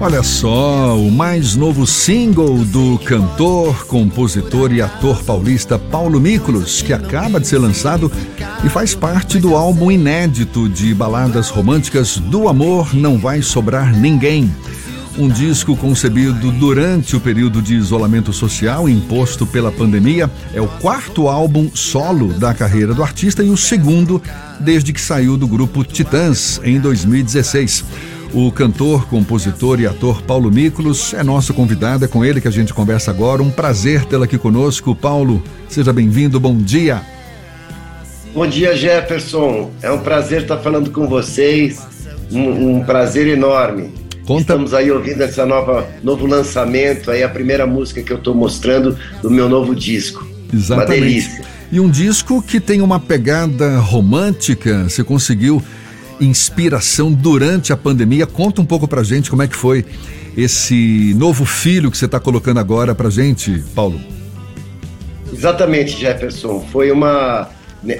Olha só, o mais novo single do cantor, compositor e ator paulista Paulo Miklos, que acaba de ser lançado e faz parte do álbum inédito de baladas românticas Do Amor Não Vai Sobrar Ninguém. Um disco concebido durante o período de isolamento social imposto pela pandemia, é o quarto álbum solo da carreira do artista e o segundo desde que saiu do grupo Titãs em 2016. O cantor, compositor e ator Paulo Miklos é nosso convidado, é com ele que a gente conversa agora. Um prazer tê-lo aqui conosco. Paulo, seja bem-vindo, bom dia. Bom dia, Jefferson. É um prazer estar falando com vocês. Um, um prazer enorme. Conta... Estamos aí ouvindo essa nova novo lançamento, aí a primeira música que eu estou mostrando do meu novo disco. Exatamente. Uma delícia. E um disco que tem uma pegada romântica. Você conseguiu inspiração durante a pandemia. Conta um pouco pra gente como é que foi esse novo filho que você está colocando agora pra gente, Paulo. Exatamente, Jefferson. Foi uma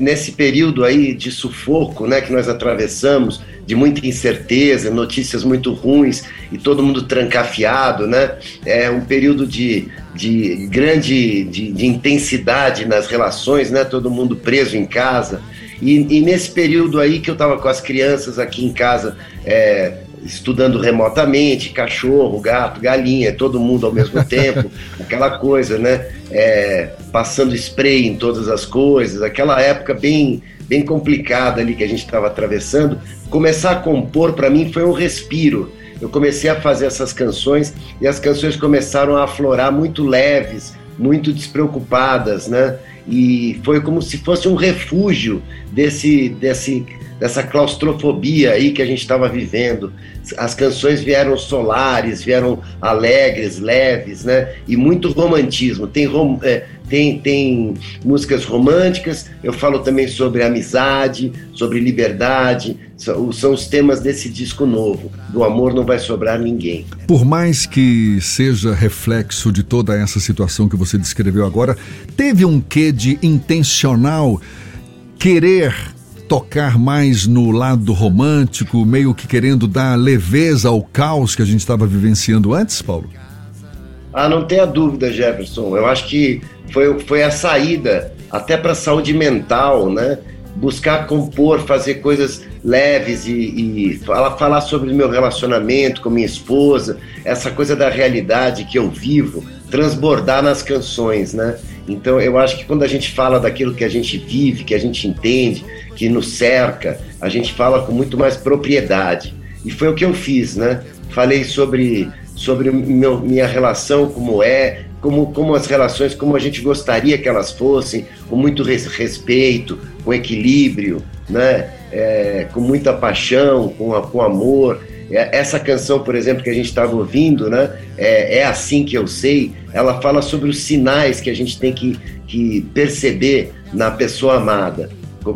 nesse período aí de sufoco, né, que nós atravessamos, de muita incerteza, notícias muito ruins e todo mundo trancafiado, né? É um período de, de grande de, de intensidade nas relações, né? Todo mundo preso em casa. E, e nesse período aí que eu estava com as crianças aqui em casa, é, estudando remotamente, cachorro, gato, galinha, todo mundo ao mesmo tempo, aquela coisa, né? É, passando spray em todas as coisas, aquela época bem, bem complicada ali que a gente estava atravessando. Começar a compor para mim foi um respiro. Eu comecei a fazer essas canções e as canções começaram a aflorar muito leves, muito despreocupadas, né? E foi como se fosse um refúgio desse, desse, dessa claustrofobia aí que a gente estava vivendo. As canções vieram solares, vieram alegres, leves, né? E muito romantismo. Tem, rom, é, tem, tem músicas românticas, eu falo também sobre amizade, sobre liberdade, são, os temas desse disco novo. Do amor não vai sobrar ninguém. Por mais que seja reflexo de toda essa situação que você descreveu agora, teve um quê de intencional querer tocar mais no lado romântico, meio que querendo dar leveza ao caos que a gente estava vivenciando antes, Paulo? Ah, não tenha dúvida, Jefferson. Eu acho que foi, foi a saída até para a saúde mental, né? Buscar compor, fazer coisas leves e, e falar, falar sobre o meu relacionamento com minha esposa, essa coisa da realidade que eu vivo, transbordar nas canções, né? Então eu acho que quando a gente fala daquilo que a gente vive, que a gente entende, que nos cerca, a gente fala com muito mais propriedade. E foi o que eu fiz, né? Falei sobre, sobre meu, minha relação, como é, como, como as relações, como a gente gostaria que elas fossem, com muito respeito, com equilíbrio, né? É, com muita paixão, com, com amor. É, essa canção, por exemplo, que a gente estava ouvindo, né? É, é, assim que eu sei. Ela fala sobre os sinais que a gente tem que, que perceber na pessoa amada.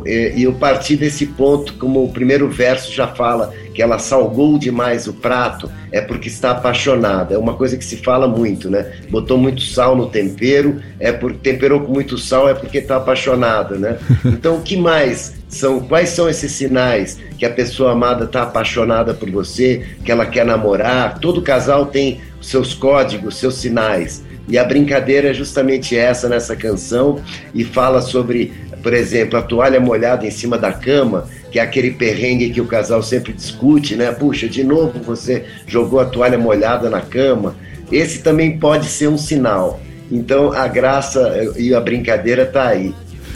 E eu parti desse ponto, como o primeiro verso já fala, que ela salgou demais o prato, é porque está apaixonada. É uma coisa que se fala muito, né? Botou muito sal no tempero, é porque temperou com muito sal, é porque está apaixonada, né? Então, o que mais são? Quais são esses sinais que a pessoa amada está apaixonada por você, que ela quer namorar? Todo casal tem seus códigos, seus sinais. E a brincadeira é justamente essa nessa canção e fala sobre por exemplo, a toalha molhada em cima da cama, que é aquele perrengue que o casal sempre discute, né? Puxa, de novo você jogou a toalha molhada na cama. Esse também pode ser um sinal. Então a graça e a brincadeira está aí.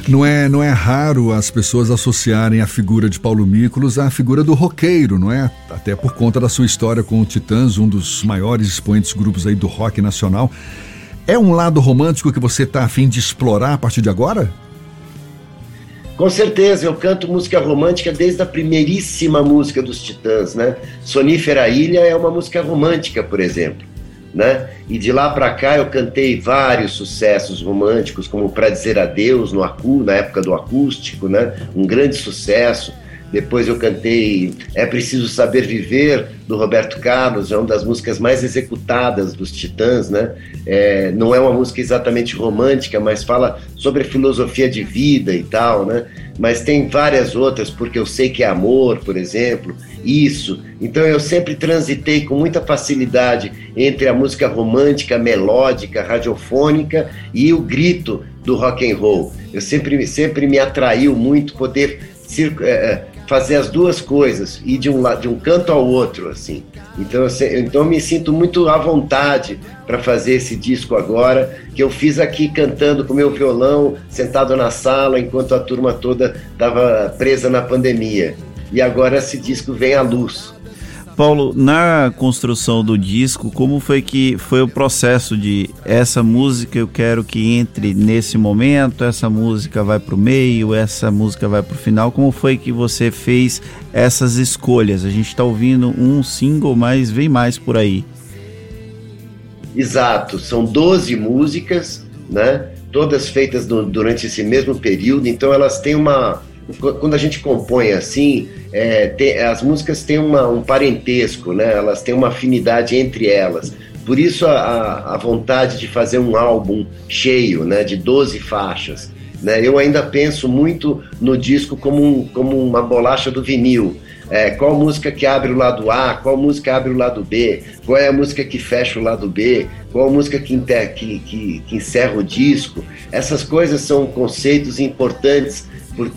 Não é, não é raro as pessoas associarem a figura de Paulo Mícolos à figura do roqueiro, não é? Até por conta da sua história com o Titãs, um dos maiores expoentes grupos aí do rock nacional. É um lado romântico que você está afim de explorar a partir de agora? Com certeza, eu canto música romântica desde a primeiríssima música dos Titãs, né? Sonífera Ilha é uma música romântica, por exemplo, né? E de lá para cá eu cantei vários sucessos românticos, como Pra Dizer Adeus no acu, na época do acústico, né? Um grande sucesso. Depois eu cantei É Preciso Saber Viver, do Roberto Carlos, é uma das músicas mais executadas dos Titãs, né? É, não é uma música exatamente romântica, mas fala sobre filosofia de vida e tal, né? Mas tem várias outras, porque eu sei que é amor, por exemplo, isso. Então eu sempre transitei com muita facilidade entre a música romântica, melódica, radiofônica e o grito do rock and roll. Eu sempre, sempre me atraiu muito poder é, fazer as duas coisas, ir de um, de um canto ao outro, assim. Então eu, então eu me sinto muito à vontade para fazer esse disco agora, que eu fiz aqui cantando com meu violão, sentado na sala, enquanto a turma toda estava presa na pandemia. E agora esse disco vem à luz. Paulo, na construção do disco, como foi que foi o processo de essa música eu quero que entre nesse momento, essa música vai para o meio, essa música vai para o final? Como foi que você fez essas escolhas? A gente está ouvindo um single, mas vem mais por aí. Exato, são 12 músicas, né? Todas feitas no, durante esse mesmo período, então elas têm uma, quando a gente compõe assim, é, tem, as músicas têm uma, um parentesco, né? elas têm uma afinidade entre elas. Por isso a, a vontade de fazer um álbum cheio, né, de 12 faixas. Né? Eu ainda penso muito no disco como, um, como uma bolacha do vinil. É, qual música que abre o lado A, qual música abre o lado B, qual é a música que fecha o lado B, qual a música que, que, que, que encerra o disco. Essas coisas são conceitos importantes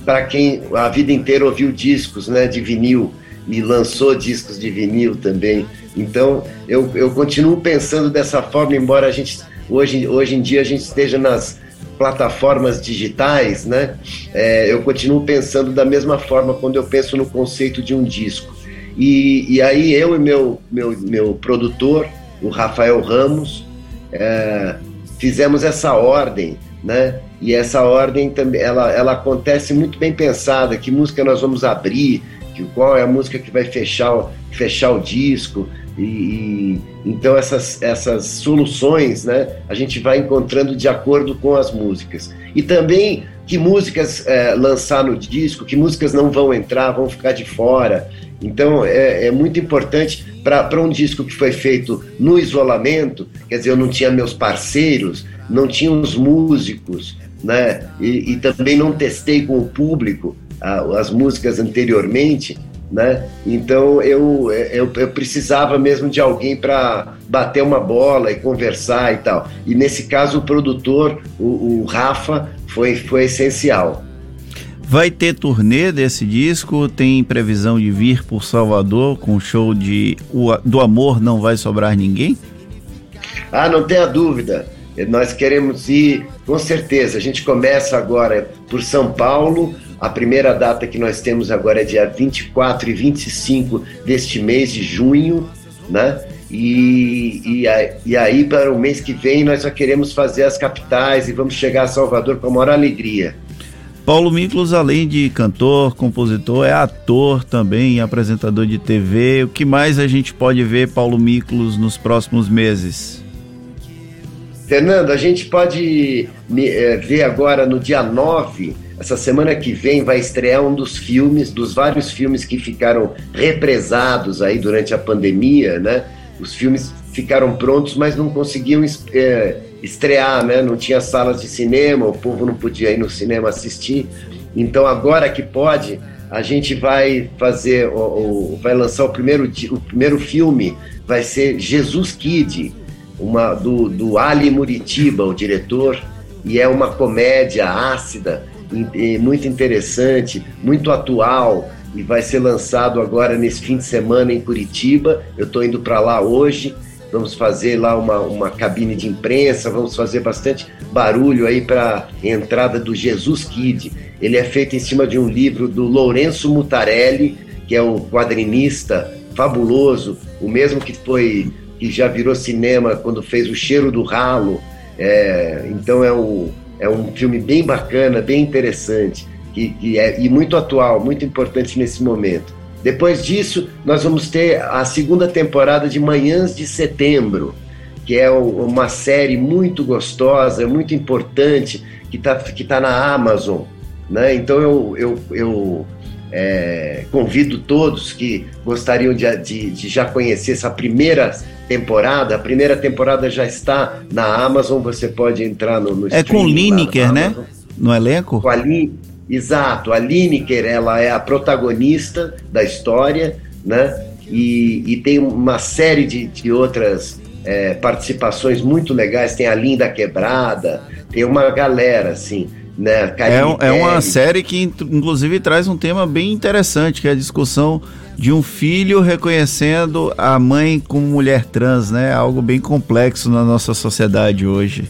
para quem a vida inteira ouviu discos né, de vinil e lançou discos de vinil também. Então eu, eu continuo pensando dessa forma, embora a gente hoje, hoje em dia a gente esteja nas plataformas digitais, né? É, eu continuo pensando da mesma forma quando eu penso no conceito de um disco. E, e aí eu e meu, meu, meu produtor, o Rafael Ramos, é, fizemos essa ordem né? E essa ordem também, ela, ela acontece muito bem pensada, que música nós vamos abrir, que, qual é a música que vai fechar, fechar o disco, e, e, então essas, essas soluções, né, a gente vai encontrando de acordo com as músicas. E também que músicas é, lançar no disco, que músicas não vão entrar, vão ficar de fora. Então é, é muito importante para um disco que foi feito no isolamento, quer dizer, eu não tinha meus parceiros, não tinha os músicos, né? E, e também não testei com o público as músicas anteriormente, né? Então eu, eu, eu precisava mesmo de alguém para bater uma bola e conversar e tal. E nesse caso o produtor, o, o Rafa, foi, foi essencial. Vai ter turnê desse disco? Tem previsão de vir por Salvador com o show de o, Do Amor Não Vai Sobrar Ninguém? Ah, não tenha dúvida. Nós queremos ir, com certeza. A gente começa agora por São Paulo. A primeira data que nós temos agora é dia 24 e 25 deste mês de junho, né? E, e, e, aí, para o mês que vem, nós só queremos fazer as capitais e vamos chegar a Salvador com a maior alegria. Paulo Miklos, além de cantor, compositor, é ator também, apresentador de TV. O que mais a gente pode ver Paulo Miklos nos próximos meses? Fernando, a gente pode é, ver agora no dia 9, essa semana que vem, vai estrear um dos filmes, dos vários filmes que ficaram represados aí durante a pandemia, né? Os filmes ficaram prontos, mas não conseguiam é, estrear, né? Não tinha salas de cinema, o povo não podia ir no cinema assistir. Então agora que pode, a gente vai fazer, o, vai lançar o primeiro, o primeiro filme, vai ser Jesus Kid, uma do, do Ali Muritiba, o diretor, e é uma comédia ácida, muito interessante, muito atual, e vai ser lançado agora nesse fim de semana em Curitiba. Eu estou indo para lá hoje. Vamos fazer lá uma, uma cabine de imprensa, vamos fazer bastante barulho aí para entrada do Jesus Kid. Ele é feito em cima de um livro do Lourenço Mutarelli, que é um quadrinista fabuloso, o mesmo que foi que já virou cinema quando fez O Cheiro do Ralo. É, então é, o, é um filme bem bacana, bem interessante é, e muito atual, muito importante nesse momento. Depois disso, nós vamos ter a segunda temporada de Manhãs de Setembro, que é uma série muito gostosa, muito importante, que está que tá na Amazon. Né? Então eu, eu, eu é, convido todos que gostariam de, de, de, já conhecer essa primeira temporada. A primeira temporada já está na Amazon, você pode entrar no, no É com Lineker, né? No elenco? Com a Lin... Exato, a Lineker, ela é a protagonista da história, né? E, e tem uma série de, de outras é, participações muito legais. Tem a Linda Quebrada, tem uma galera, assim. Né? É, é, uma série que, inclusive, traz um tema bem interessante, que é a discussão de um filho reconhecendo a mãe como mulher trans, né? Algo bem complexo na nossa sociedade hoje.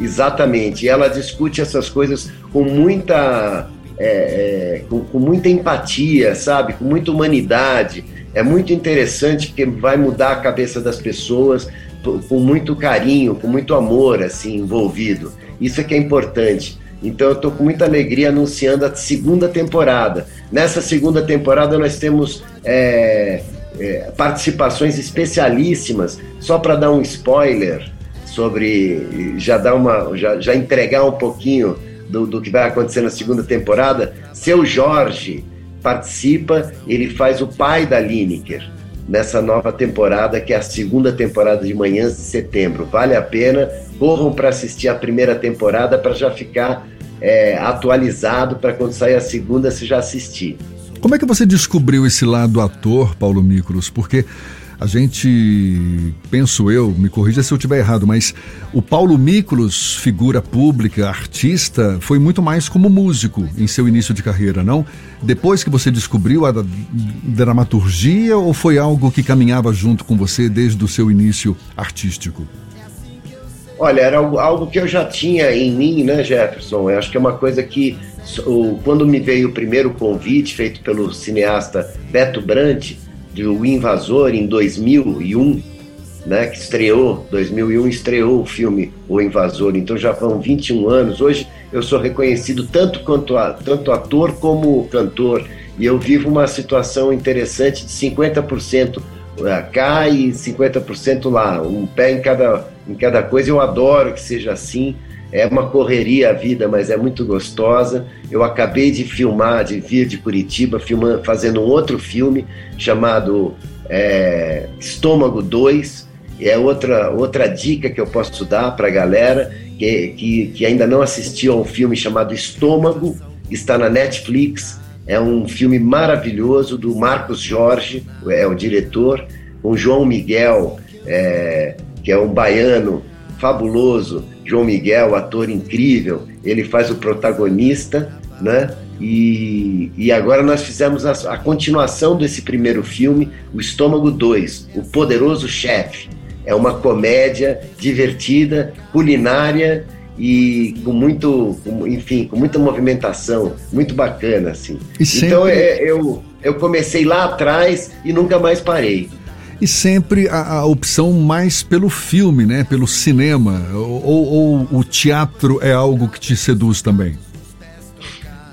Exatamente. Ela discute essas coisas com muita, é, é, com, com muita empatia, sabe? Com muita humanidade. É muito interessante porque vai mudar a cabeça das pessoas com muito carinho, com muito amor assim envolvido. Isso é que é importante. Então eu estou com muita alegria anunciando a segunda temporada. Nessa segunda temporada nós temos é, é, participações especialíssimas. Só para dar um spoiler sobre já dar uma já, já entregar um pouquinho do, do que vai acontecer na segunda temporada. Seu Jorge participa, ele faz o pai da Lineker nessa nova temporada, que é a segunda temporada de Manhãs de Setembro. Vale a pena, corram para assistir a primeira temporada para já ficar é, atualizado para quando sair a segunda você já assistir. Como é que você descobriu esse lado ator, Paulo Miklos? Porque a gente, penso eu, me corrija se eu estiver errado, mas o Paulo Miklos, figura pública, artista, foi muito mais como músico em seu início de carreira, não? Depois que você descobriu a dramaturgia ou foi algo que caminhava junto com você desde o seu início artístico? Olha, era algo, que eu já tinha em mim, né, Jefferson? Eu acho que é uma coisa que, quando me veio o primeiro convite feito pelo cineasta Beto Brandt, de O Invasor, em 2001, né, que estreou, 2001 estreou o filme O Invasor, então já vão 21 anos. Hoje eu sou reconhecido tanto quanto a, tanto ator como cantor, e eu vivo uma situação interessante de 50% cá e 50% lá, um pé em cada, em cada coisa. Eu adoro que seja assim. É uma correria a vida, mas é muito gostosa. Eu acabei de filmar, de vir de Curitiba, filmando, fazendo um outro filme chamado é, Estômago 2. É outra, outra dica que eu posso dar para a galera que, que, que ainda não assistiu a um filme chamado Estômago, está na Netflix é um filme maravilhoso do Marcos Jorge, é o diretor, com João Miguel, é, que é um baiano fabuloso. João Miguel, ator incrível, ele faz o protagonista, né? E, e agora nós fizemos a, a continuação desse primeiro filme, O Estômago 2, O Poderoso Chefe. É uma comédia divertida, culinária e com muito, com, enfim, com muita movimentação, muito bacana, assim. Sempre... Então é, eu, eu comecei lá atrás e nunca mais parei. E sempre a, a opção mais pelo filme, né? Pelo cinema. Ou, ou, o teatro é algo que te seduz também?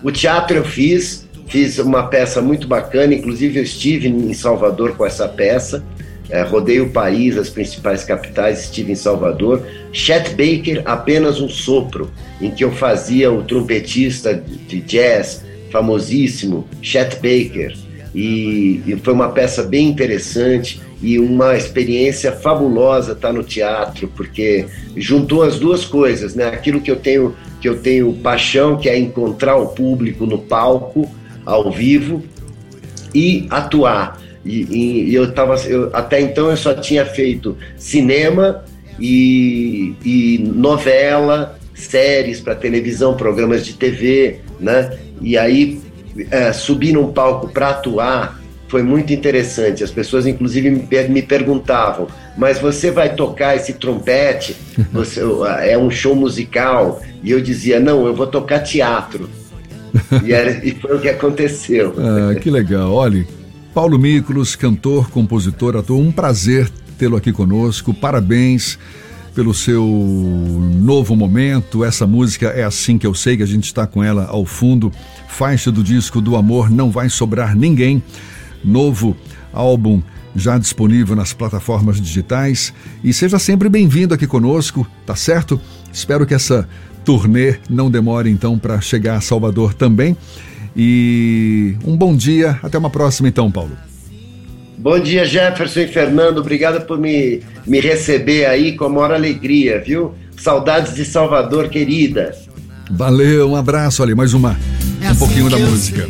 O teatro eu fiz, fiz uma peça muito bacana, inclusive eu estive em Salvador com essa peça é, rodei o país, as principais capitais, estive em Salvador. Chet Baker, apenas um sopro, em que eu fazia o trompetista de jazz famosíssimo, Chet Baker. E, e foi uma peça bem interessante e uma experiência fabulosa estar no teatro, porque juntou as duas coisas, né? Aquilo que eu tenho que eu tenho paixão, que é encontrar o público no palco, ao vivo, e atuar. E, e, e eu tava, eu, até então eu só tinha feito cinema e, e novela, séries para televisão, programas de TV, né? E aí é, subir num palco para atuar foi muito interessante. As pessoas, inclusive, me, perguntavam: mas você vai tocar esse trompete? Você, é um show musical? E eu dizia: não, eu vou tocar teatro. e, era, e foi o que aconteceu. Ah, que legal. Olha, Paulo Miklos, cantor, compositor, ator, um prazer tê-lo aqui conosco. Parabéns pelo seu novo momento. Essa música é assim que eu sei que a gente está com ela ao fundo. Faixa do disco do Amor Não Vai Sobrar Ninguém. Novo álbum já disponível nas plataformas digitais. E seja sempre bem-vindo aqui conosco, tá certo? Espero que essa turnê não demore então para chegar a Salvador também. E um bom dia. Até uma próxima, então, Paulo. Bom dia, Jefferson e Fernando. Obrigado por me, me receber aí com a maior alegria, viu? Saudades de Salvador, querida. Valeu, um abraço ali, mais uma. É um assim pouquinho da música.